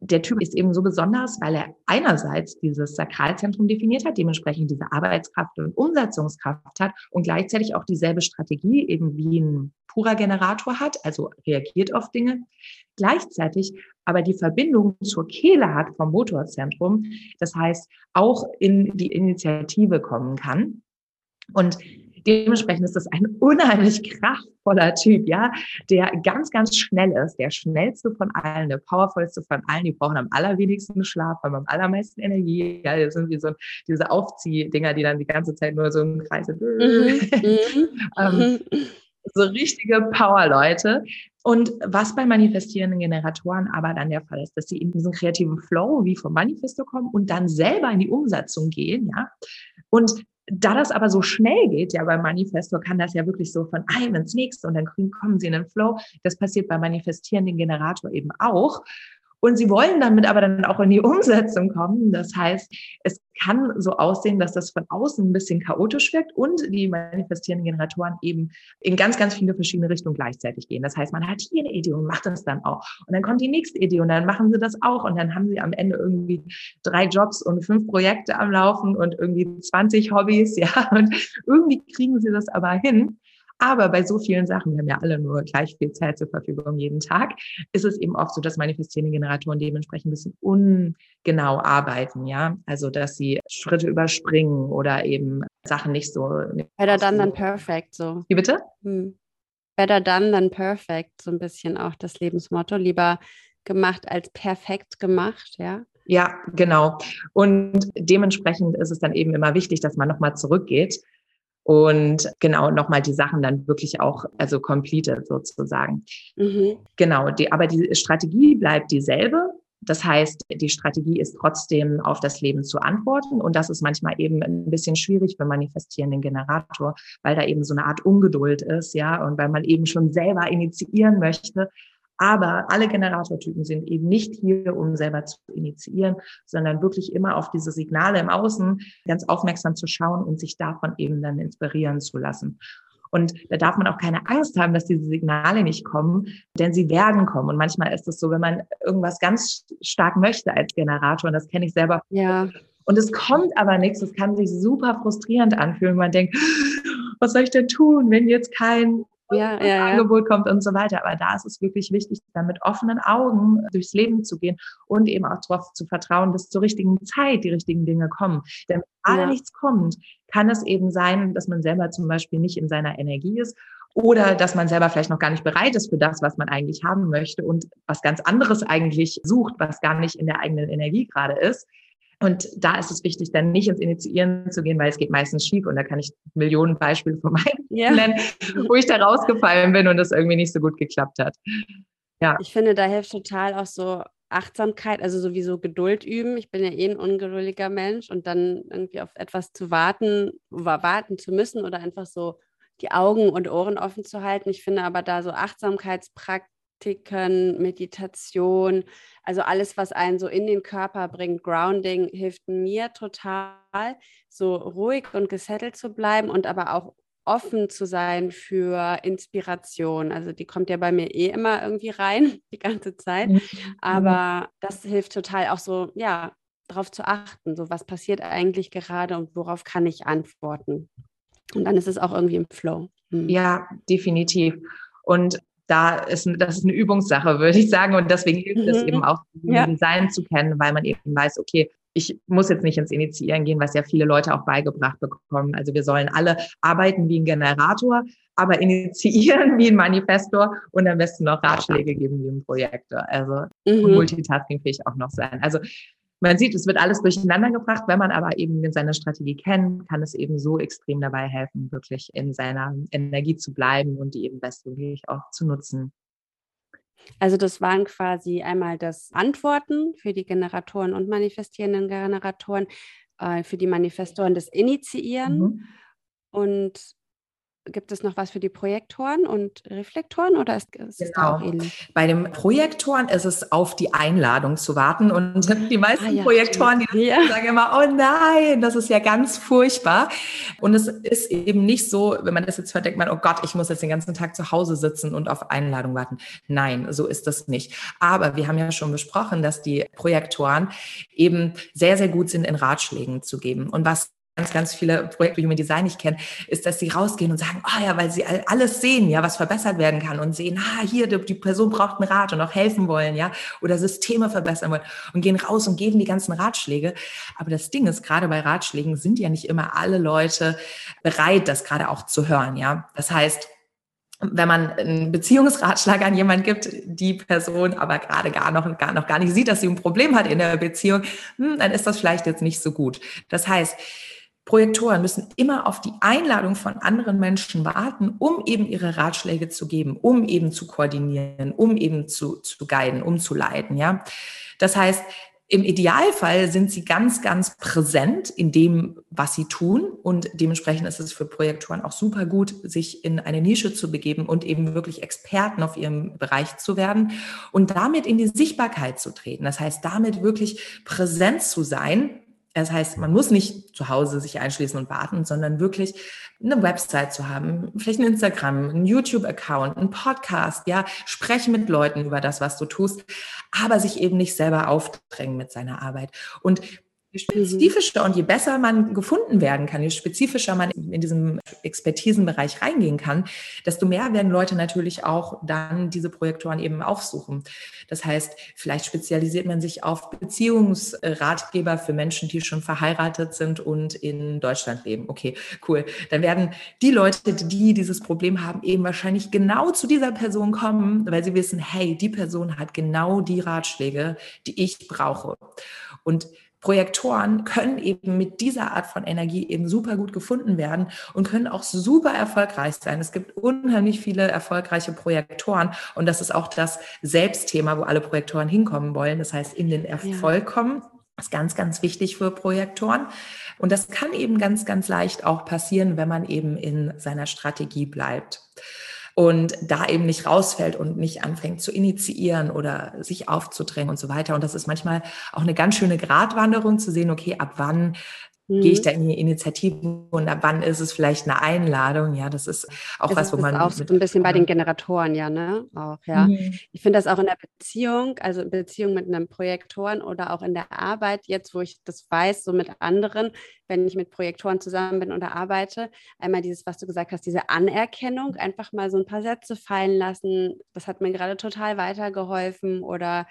der Typ ist eben so besonders, weil er einerseits dieses Sakralzentrum definiert hat, dementsprechend diese Arbeitskraft und Umsetzungskraft hat und gleichzeitig auch dieselbe Strategie eben wie ein purer Generator hat, also reagiert auf Dinge, gleichzeitig aber die Verbindung zur Kehle hat vom Motorzentrum, das heißt auch in die Initiative kommen kann. Und Dementsprechend ist das ein unheimlich kraftvoller Typ, ja, der ganz, ganz schnell ist, der schnellste von allen, der powervollste von allen. Die brauchen am allerwenigsten Schlaf, haben am allermeisten Energie. Ja, das sind wie so diese Aufziehdinger, die dann die ganze Zeit nur so im Kreis sind. Mhm. ähm, so richtige Power-Leute. Und was bei manifestierenden Generatoren aber dann der Fall ist, dass sie in diesen kreativen Flow wie vom Manifesto kommen und dann selber in die Umsetzung gehen, ja. Und da das aber so schnell geht, ja, beim Manifesto kann das ja wirklich so von einem ins nächste und dann kommen sie in den Flow. Das passiert beim manifestierenden Generator eben auch. Und sie wollen damit aber dann auch in die Umsetzung kommen. Das heißt, es kann so aussehen, dass das von außen ein bisschen chaotisch wirkt und die manifestierenden Generatoren eben in ganz, ganz viele verschiedene Richtungen gleichzeitig gehen. Das heißt, man hat hier eine Idee und macht das dann auch. Und dann kommt die nächste Idee und dann machen sie das auch. Und dann haben sie am Ende irgendwie drei Jobs und fünf Projekte am Laufen und irgendwie 20 Hobbys, ja. Und irgendwie kriegen sie das aber hin. Aber bei so vielen Sachen, wir haben ja alle nur gleich viel Zeit zur Verfügung jeden Tag, ist es eben oft so, dass manifestierende Generatoren dementsprechend ein bisschen ungenau arbeiten, ja. Also, dass sie Schritte überspringen oder eben Sachen nicht so. Better done than perfect, so. Wie bitte? Hm. Better done than perfect, so ein bisschen auch das Lebensmotto. Lieber gemacht als perfekt gemacht, ja. Ja, genau. Und dementsprechend ist es dann eben immer wichtig, dass man nochmal zurückgeht und genau nochmal die Sachen dann wirklich auch, also completed sozusagen. Mhm. Genau, die, aber die Strategie bleibt dieselbe. Das heißt, die Strategie ist trotzdem auf das Leben zu antworten. Und das ist manchmal eben ein bisschen schwierig für manifestierenden Generator, weil da eben so eine Art Ungeduld ist, ja, und weil man eben schon selber initiieren möchte, aber alle Generatortypen sind eben nicht hier, um selber zu initiieren, sondern wirklich immer auf diese Signale im Außen ganz aufmerksam zu schauen und sich davon eben dann inspirieren zu lassen. Und da darf man auch keine Angst haben, dass diese Signale nicht kommen, denn sie werden kommen. Und manchmal ist es so, wenn man irgendwas ganz stark möchte als Generator, und das kenne ich selber. Ja. Und es kommt aber nichts, es kann sich super frustrierend anfühlen. Man denkt, was soll ich denn tun, wenn jetzt kein ja, ja, Angebot ja. kommt und so weiter. Aber da ist es wirklich wichtig, dann mit offenen Augen durchs Leben zu gehen und eben auch darauf zu vertrauen, dass zur richtigen Zeit die richtigen Dinge kommen. Denn wenn gerade nichts kommt, kann es eben sein, dass man selber zum Beispiel nicht in seiner Energie ist oder dass man selber vielleicht noch gar nicht bereit ist für das, was man eigentlich haben möchte und was ganz anderes eigentlich sucht, was gar nicht in der eigenen Energie gerade ist. Und da ist es wichtig, dann nicht ins Initiieren zu gehen, weil es geht meistens schief. Und da kann ich Millionen Beispiele von meinen ja. nennen, wo ich da rausgefallen bin und es irgendwie nicht so gut geklappt hat. Ja. Ich finde, da hilft total auch so Achtsamkeit, also sowieso Geduld üben. Ich bin ja eh ein ungeduldiger Mensch und dann irgendwie auf etwas zu warten, warten zu müssen oder einfach so die Augen und Ohren offen zu halten. Ich finde aber da so Achtsamkeitspraktiken Praktiken, Meditation, also alles, was einen so in den Körper bringt, Grounding, hilft mir total, so ruhig und gesettelt zu bleiben und aber auch offen zu sein für Inspiration. Also die kommt ja bei mir eh immer irgendwie rein, die ganze Zeit. Mhm. Aber das hilft total auch so, ja, darauf zu achten, so was passiert eigentlich gerade und worauf kann ich antworten. Und dann ist es auch irgendwie im Flow. Mhm. Ja, definitiv. Und da ist, das ist eine Übungssache, würde ich sagen. Und deswegen hilft es mhm. eben auch, ja. Design zu kennen, weil man eben weiß, okay, ich muss jetzt nicht ins Initiieren gehen, was ja viele Leute auch beigebracht bekommen. Also wir sollen alle arbeiten wie ein Generator, aber initiieren wie ein Manifestor und am besten noch Ratschläge geben wie ein Projektor. Also mhm. multitasking fähig auch noch sein. Also man sieht, es wird alles durcheinander gebracht. Wenn man aber eben seine Strategie kennt, kann es eben so extrem dabei helfen, wirklich in seiner Energie zu bleiben und die eben bestmöglich auch zu nutzen. Also das waren quasi einmal das Antworten für die Generatoren und manifestierenden Generatoren, äh, für die Manifestoren das Initiieren mhm. und gibt es noch was für die Projektoren und Reflektoren oder ist, ist genau. es da auch ähnlich? Bei den Projektoren ist es auf die Einladung zu warten und die meisten ah, ja, Projektoren, die ja. sagen immer, oh nein, das ist ja ganz furchtbar. Und es ist eben nicht so, wenn man das jetzt hört, denkt man, oh Gott, ich muss jetzt den ganzen Tag zu Hause sitzen und auf Einladung warten. Nein, so ist das nicht. Aber wir haben ja schon besprochen, dass die Projektoren eben sehr, sehr gut sind in Ratschlägen zu geben. Und was ganz, ganz viele Projekte Human Design nicht kennen, ist, dass sie rausgehen und sagen, oh ja, weil sie alles sehen, ja, was verbessert werden kann und sehen, ah, hier, die, die Person braucht einen Rat und auch helfen wollen, ja, oder Systeme verbessern wollen und gehen raus und geben die ganzen Ratschläge. Aber das Ding ist, gerade bei Ratschlägen sind ja nicht immer alle Leute bereit, das gerade auch zu hören, ja. Das heißt, wenn man einen Beziehungsratschlag an jemanden gibt, die Person aber gerade gar noch, gar noch gar nicht sieht, dass sie ein Problem hat in der Beziehung, hm, dann ist das vielleicht jetzt nicht so gut. Das heißt, Projektoren müssen immer auf die Einladung von anderen Menschen warten, um eben ihre Ratschläge zu geben, um eben zu koordinieren, um eben zu, zu guiden, um zu leiten, ja. Das heißt, im Idealfall sind sie ganz, ganz präsent in dem, was sie tun. Und dementsprechend ist es für Projektoren auch super gut, sich in eine Nische zu begeben und eben wirklich Experten auf ihrem Bereich zu werden und damit in die Sichtbarkeit zu treten. Das heißt, damit wirklich präsent zu sein das heißt, man muss nicht zu Hause sich einschließen und warten, sondern wirklich eine Website zu haben, vielleicht ein Instagram, ein YouTube-Account, ein Podcast, ja, sprechen mit Leuten über das, was du tust, aber sich eben nicht selber aufdrängen mit seiner Arbeit. Und Je spezifischer und je besser man gefunden werden kann, je spezifischer man in diesem Expertisenbereich reingehen kann, desto mehr werden Leute natürlich auch dann diese Projektoren eben aufsuchen. Das heißt, vielleicht spezialisiert man sich auf Beziehungsratgeber für Menschen, die schon verheiratet sind und in Deutschland leben. Okay, cool. Dann werden die Leute, die dieses Problem haben, eben wahrscheinlich genau zu dieser Person kommen, weil sie wissen, hey, die Person hat genau die Ratschläge, die ich brauche. Und Projektoren können eben mit dieser Art von Energie eben super gut gefunden werden und können auch super erfolgreich sein. Es gibt unheimlich viele erfolgreiche Projektoren und das ist auch das Selbstthema, wo alle Projektoren hinkommen wollen. Das heißt, in den Erfolg kommen. Das ist ganz, ganz wichtig für Projektoren. Und das kann eben ganz, ganz leicht auch passieren, wenn man eben in seiner Strategie bleibt und da eben nicht rausfällt und nicht anfängt zu initiieren oder sich aufzudrängen und so weiter. Und das ist manchmal auch eine ganz schöne Gratwanderung zu sehen, okay, ab wann mhm. gehe ich da in die Initiative und ab wann ist es vielleicht eine Einladung? Ja, das ist auch das was, wo man. Auch so ein bisschen bei den Generatoren, ja, ne? Auch, ja. Mhm. Ich finde das auch in der Beziehung, also in Beziehung mit einem Projektoren oder auch in der Arbeit, jetzt, wo ich das weiß, so mit anderen, wenn ich mit Projektoren zusammen bin oder arbeite, einmal dieses, was du gesagt hast, diese Anerkennung, einfach mal so ein paar Sätze fallen lassen, das hat mir gerade total weitergeholfen oder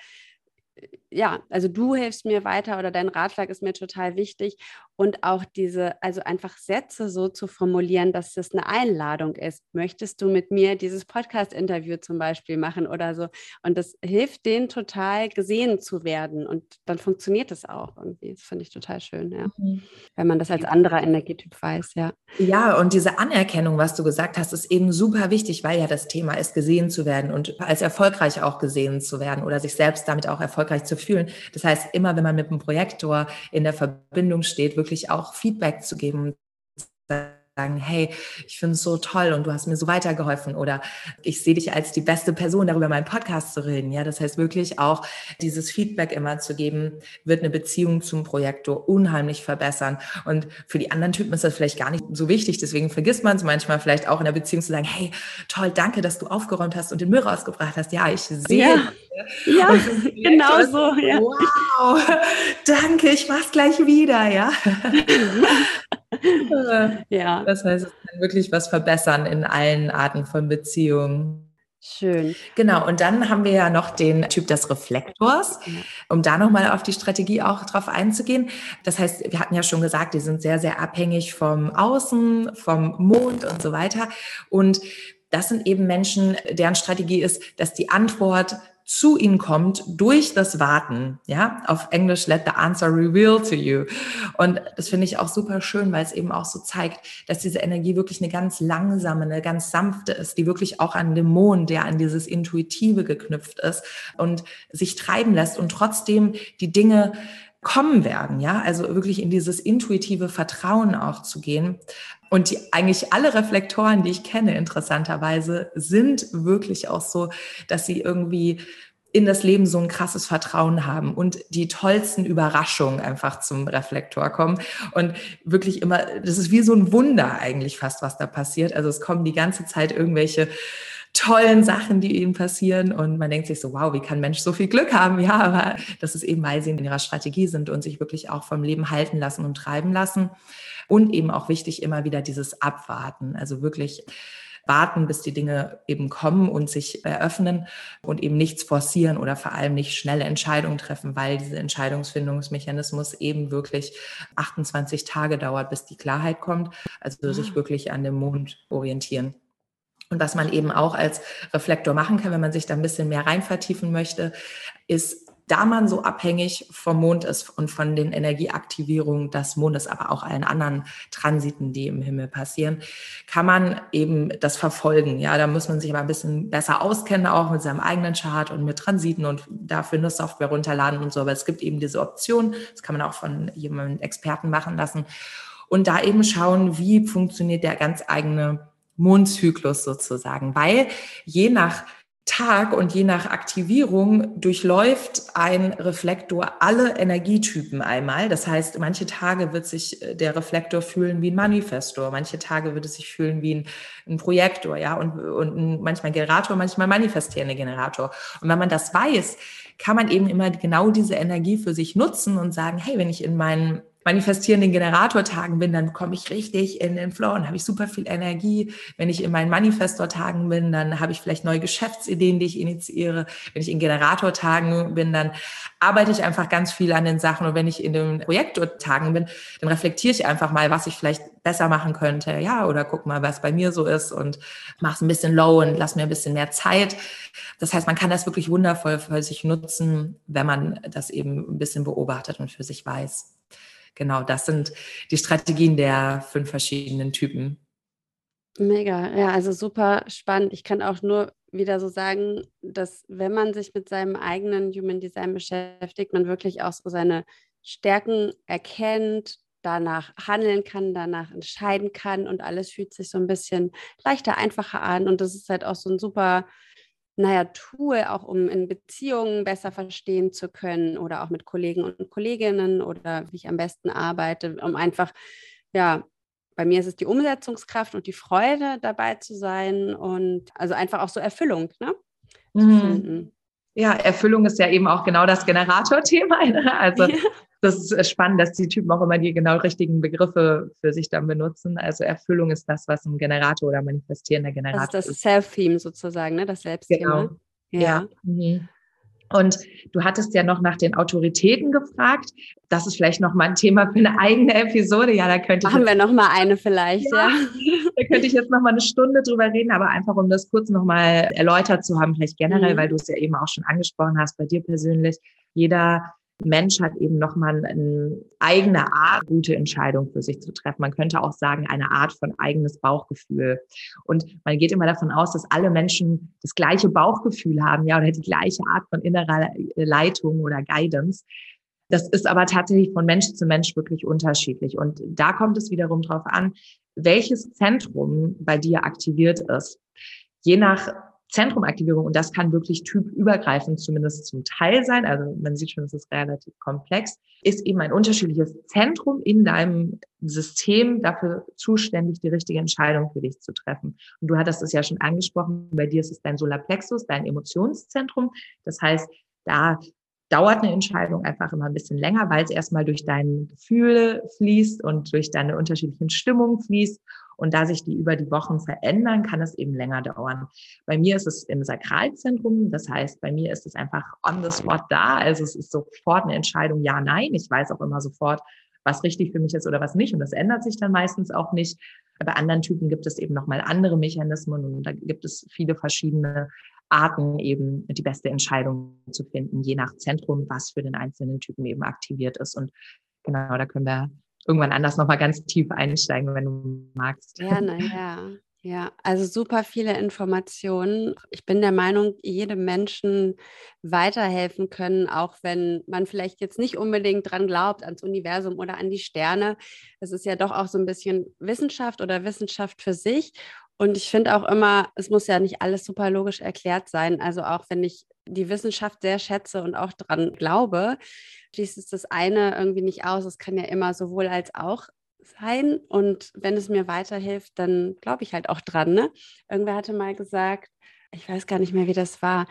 ja, also du hilfst mir weiter oder dein Ratschlag ist mir total wichtig und auch diese, also einfach Sätze so zu formulieren, dass das eine Einladung ist. Möchtest du mit mir dieses Podcast-Interview zum Beispiel machen oder so? Und das hilft denen total gesehen zu werden und dann funktioniert es auch irgendwie. Das finde ich total schön, ja. Mhm. Wenn man das als anderer Energietyp weiß, ja. Ja, und diese Anerkennung, was du gesagt hast, ist eben super wichtig, weil ja das Thema ist, gesehen zu werden und als erfolgreich auch gesehen zu werden oder sich selbst damit auch erfolgreich zu fühlen. Das heißt, immer wenn man mit einem Projektor in der Verbindung steht, wirklich auch Feedback zu geben, sagen, hey, ich finde es so toll und du hast mir so weitergeholfen oder ich sehe dich als die beste Person, darüber meinen Podcast zu reden. Ja, das heißt wirklich auch dieses Feedback immer zu geben, wird eine Beziehung zum Projektor unheimlich verbessern. Und für die anderen Typen ist das vielleicht gar nicht so wichtig. Deswegen vergisst man es manchmal vielleicht auch in der Beziehung zu sagen, hey, toll, danke, dass du aufgeräumt hast und den Müll rausgebracht hast. Ja, ich sehe. Ja, ja genau so. Ja. Wow, danke, ich mach's gleich wieder, ja. ja. Das heißt, es kann wirklich was verbessern in allen Arten von Beziehungen. Schön. Genau, und dann haben wir ja noch den Typ des Reflektors, um da nochmal auf die Strategie auch drauf einzugehen. Das heißt, wir hatten ja schon gesagt, die sind sehr, sehr abhängig vom Außen, vom Mond und so weiter. Und das sind eben Menschen, deren Strategie ist, dass die Antwort zu ihnen kommt durch das Warten. Ja, auf Englisch let the answer reveal to you. Und das finde ich auch super schön, weil es eben auch so zeigt, dass diese Energie wirklich eine ganz langsame, eine ganz sanfte ist, die wirklich auch an den Mond, der an dieses Intuitive geknüpft ist und sich treiben lässt und trotzdem die Dinge kommen werden, ja, also wirklich in dieses intuitive Vertrauen auch zu gehen. Und die, eigentlich alle Reflektoren, die ich kenne, interessanterweise, sind wirklich auch so, dass sie irgendwie in das Leben so ein krasses Vertrauen haben und die tollsten Überraschungen einfach zum Reflektor kommen und wirklich immer, das ist wie so ein Wunder eigentlich fast, was da passiert. Also es kommen die ganze Zeit irgendwelche tollen Sachen, die ihnen passieren und man denkt sich so, wow, wie kann ein Mensch so viel Glück haben? Ja, aber das ist eben, weil sie in ihrer Strategie sind und sich wirklich auch vom Leben halten lassen und treiben lassen. Und eben auch wichtig immer wieder dieses Abwarten, also wirklich warten, bis die Dinge eben kommen und sich eröffnen und eben nichts forcieren oder vor allem nicht schnelle Entscheidungen treffen, weil dieser Entscheidungsfindungsmechanismus eben wirklich 28 Tage dauert, bis die Klarheit kommt. Also sich ah. wirklich an dem Mond orientieren. Und was man eben auch als Reflektor machen kann, wenn man sich da ein bisschen mehr rein vertiefen möchte, ist da man so abhängig vom Mond ist und von den Energieaktivierungen des Mondes, aber auch allen anderen Transiten, die im Himmel passieren, kann man eben das verfolgen. Ja, da muss man sich aber ein bisschen besser auskennen, auch mit seinem eigenen Chart und mit Transiten und dafür eine Software runterladen und so. Aber es gibt eben diese Option. Das kann man auch von jemandem Experten machen lassen. Und da eben schauen, wie funktioniert der ganz eigene Mondzyklus sozusagen, weil je nach Tag und je nach Aktivierung durchläuft ein Reflektor alle Energietypen einmal. Das heißt, manche Tage wird sich äh, der Reflektor fühlen wie ein Manifestor, manche Tage wird es sich fühlen wie ein, ein Projektor, ja, und, und manchmal Generator, manchmal manifestierender Generator. Und wenn man das weiß, kann man eben immer genau diese Energie für sich nutzen und sagen, hey, wenn ich in meinen manifestierenden Generatortagen bin, dann komme ich richtig in den Flow und habe ich super viel Energie. Wenn ich in meinen Manifestor-Tagen bin, dann habe ich vielleicht neue Geschäftsideen, die ich initiiere. Wenn ich in Generatortagen bin, dann arbeite ich einfach ganz viel an den Sachen. Und wenn ich in den Projektortagen bin, dann reflektiere ich einfach mal, was ich vielleicht besser machen könnte. Ja, oder guck mal, was bei mir so ist und mache es ein bisschen low und lass mir ein bisschen mehr Zeit. Das heißt, man kann das wirklich wundervoll für sich nutzen, wenn man das eben ein bisschen beobachtet und für sich weiß genau, das sind die Strategien der fünf verschiedenen Typen. Mega, ja, also super spannend. Ich kann auch nur wieder so sagen, dass wenn man sich mit seinem eigenen Human Design beschäftigt, man wirklich auch so seine Stärken erkennt, danach handeln kann, danach entscheiden kann und alles fühlt sich so ein bisschen leichter, einfacher an. Und das ist halt auch so ein super naja, tue, auch um in Beziehungen besser verstehen zu können oder auch mit Kollegen und Kolleginnen oder wie ich am besten arbeite, um einfach, ja, bei mir ist es die Umsetzungskraft und die Freude dabei zu sein und also einfach auch so Erfüllung, ne? Mhm. Ja, Erfüllung ist ja eben auch genau das Generatorthema. Ne? Also ja das ist äh, spannend, dass die Typen auch immer die genau richtigen Begriffe für sich dann benutzen. Also Erfüllung ist das, was ein Generator oder manifestierender Generator ist. Das ist das Self-Theme sozusagen, ne? das Selbstthema. Genau. Ja. ja. Mhm. Und du hattest ja noch nach den Autoritäten gefragt. Das ist vielleicht noch mal ein Thema für eine eigene Episode. Ja, da könnte machen wir noch mal eine vielleicht. Ja, ja. da könnte ich jetzt noch mal eine Stunde drüber reden, aber einfach um das kurz noch mal erläutert zu haben, vielleicht generell, mhm. weil du es ja eben auch schon angesprochen hast bei dir persönlich. Jeder Mensch hat eben nochmal eine eigene Art, gute Entscheidung für sich zu treffen. Man könnte auch sagen, eine Art von eigenes Bauchgefühl. Und man geht immer davon aus, dass alle Menschen das gleiche Bauchgefühl haben, ja, oder die gleiche Art von innerer Leitung oder Guidance. Das ist aber tatsächlich von Mensch zu Mensch wirklich unterschiedlich. Und da kommt es wiederum darauf an, welches Zentrum bei dir aktiviert ist. Je nach Zentrumaktivierung, und das kann wirklich typübergreifend zumindest zum Teil sein, also man sieht schon, es ist relativ komplex, ist eben ein unterschiedliches Zentrum in deinem System dafür zuständig, die richtige Entscheidung für dich zu treffen. Und du hattest es ja schon angesprochen, bei dir ist es dein Solarplexus, dein Emotionszentrum. Das heißt, da dauert eine Entscheidung einfach immer ein bisschen länger, weil es erstmal durch deine Gefühle fließt und durch deine unterschiedlichen Stimmungen fließt. Und da sich die über die Wochen verändern, kann es eben länger dauern. Bei mir ist es im Sakralzentrum. Das heißt, bei mir ist es einfach on the spot da. Also es ist sofort eine Entscheidung, ja, nein. Ich weiß auch immer sofort, was richtig für mich ist oder was nicht. Und das ändert sich dann meistens auch nicht. Bei anderen Typen gibt es eben nochmal andere Mechanismen und da gibt es viele verschiedene Arten eben die beste Entscheidung zu finden, je nach Zentrum, was für den einzelnen Typen eben aktiviert ist. Und genau, da können wir irgendwann anders nochmal ganz tief einsteigen, wenn du magst. Gerne, ja. Ja, also super viele Informationen. Ich bin der Meinung, jedem Menschen weiterhelfen können, auch wenn man vielleicht jetzt nicht unbedingt dran glaubt, ans Universum oder an die Sterne. Es ist ja doch auch so ein bisschen Wissenschaft oder Wissenschaft für sich. Und ich finde auch immer, es muss ja nicht alles super logisch erklärt sein. Also auch wenn ich die Wissenschaft sehr schätze und auch dran glaube, schließt es das eine irgendwie nicht aus. Es kann ja immer sowohl als auch sein. Und wenn es mir weiterhilft, dann glaube ich halt auch dran. Ne? Irgendwer hatte mal gesagt, ich weiß gar nicht mehr, wie das war.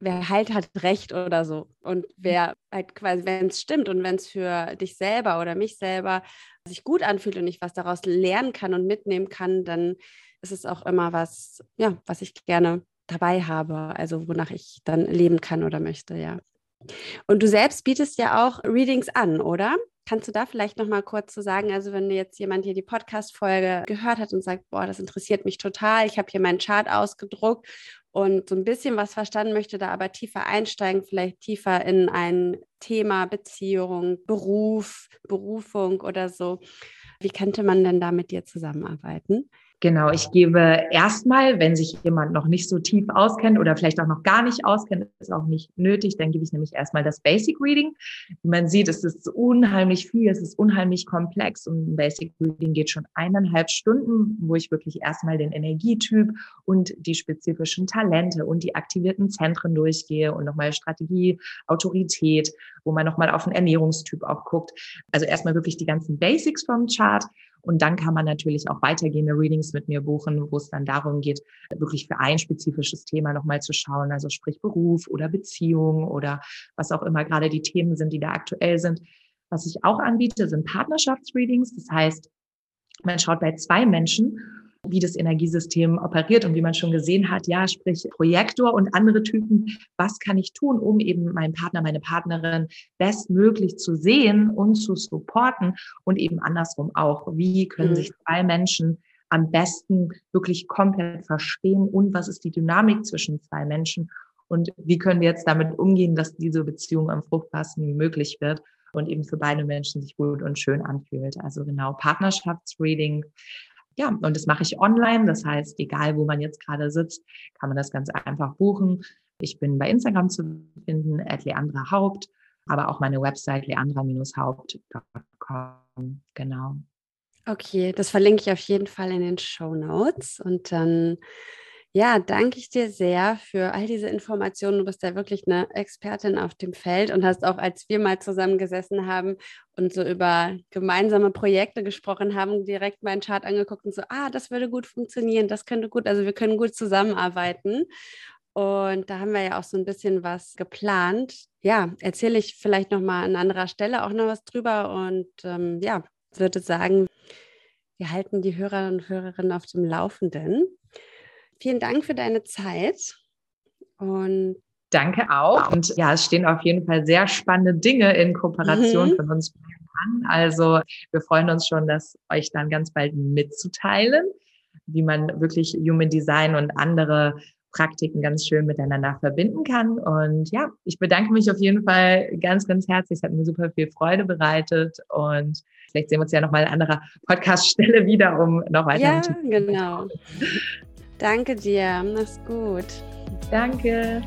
Wer heilt, hat Recht oder so. Und wer halt quasi, wenn es stimmt und wenn es für dich selber oder mich selber sich gut anfühlt und ich was daraus lernen kann und mitnehmen kann, dann ist es auch immer was, ja, was ich gerne dabei habe, also wonach ich dann leben kann oder möchte, ja. Und du selbst bietest ja auch Readings an, oder? Kannst du da vielleicht noch mal kurz zu sagen, also wenn jetzt jemand hier die Podcast-Folge gehört hat und sagt, boah, das interessiert mich total, ich habe hier meinen Chart ausgedruckt und so ein bisschen was verstanden möchte, da aber tiefer einsteigen, vielleicht tiefer in ein Thema Beziehung, Beruf, Berufung oder so. Wie könnte man denn da mit dir zusammenarbeiten? Genau, ich gebe erstmal, wenn sich jemand noch nicht so tief auskennt oder vielleicht auch noch gar nicht auskennt, ist auch nicht nötig, dann gebe ich nämlich erstmal das Basic Reading. Wie man sieht, es ist unheimlich viel, es ist unheimlich komplex und ein Basic Reading geht schon eineinhalb Stunden, wo ich wirklich erstmal den Energietyp und die spezifischen Talente und die aktivierten Zentren durchgehe und nochmal Strategie, Autorität, wo man nochmal auf den Ernährungstyp auch guckt. Also erstmal wirklich die ganzen Basics vom Chart und dann kann man natürlich auch weitergehende Readings mit mir buchen, wo es dann darum geht, wirklich für ein spezifisches Thema nochmal zu schauen, also sprich Beruf oder Beziehung oder was auch immer gerade die Themen sind, die da aktuell sind. Was ich auch anbiete, sind Partnerschaftsreadings. Das heißt, man schaut bei zwei Menschen wie das Energiesystem operiert und wie man schon gesehen hat, ja, sprich Projektor und andere Typen, was kann ich tun, um eben meinen Partner, meine Partnerin bestmöglich zu sehen und zu supporten und eben andersrum auch, wie können mhm. sich zwei Menschen am besten wirklich komplett verstehen und was ist die Dynamik zwischen zwei Menschen und wie können wir jetzt damit umgehen, dass diese Beziehung am fruchtbarsten möglich wird und eben für beide Menschen sich gut und schön anfühlt. Also genau Partnerschaftsreading, ja, und das mache ich online. Das heißt, egal wo man jetzt gerade sitzt, kann man das ganz einfach buchen. Ich bin bei Instagram zu finden, at Leandra Haupt, aber auch meine Website leandra-haupt.com. Genau. Okay, das verlinke ich auf jeden Fall in den Show Notes und dann ja, danke ich dir sehr für all diese Informationen. Du bist ja wirklich eine Expertin auf dem Feld und hast auch, als wir mal zusammengesessen haben und so über gemeinsame Projekte gesprochen haben, direkt meinen Chart angeguckt und so, ah, das würde gut funktionieren, das könnte gut, also wir können gut zusammenarbeiten. Und da haben wir ja auch so ein bisschen was geplant. Ja, erzähle ich vielleicht nochmal an anderer Stelle auch noch was drüber und ähm, ja, würde sagen, wir halten die Hörer und Hörerinnen auf dem Laufenden. Vielen Dank für deine Zeit. Und Danke auch. Und ja, es stehen auf jeden Fall sehr spannende Dinge in Kooperation mhm. von uns an. Also wir freuen uns schon, das euch dann ganz bald mitzuteilen, wie man wirklich Human Design und andere Praktiken ganz schön miteinander verbinden kann. Und ja, ich bedanke mich auf jeden Fall ganz, ganz herzlich. Es hat mir super viel Freude bereitet und vielleicht sehen wir uns ja nochmal an anderer Podcast-Stelle wieder, um noch weiter. Ja, genau. Danke dir. Mach's gut. Danke.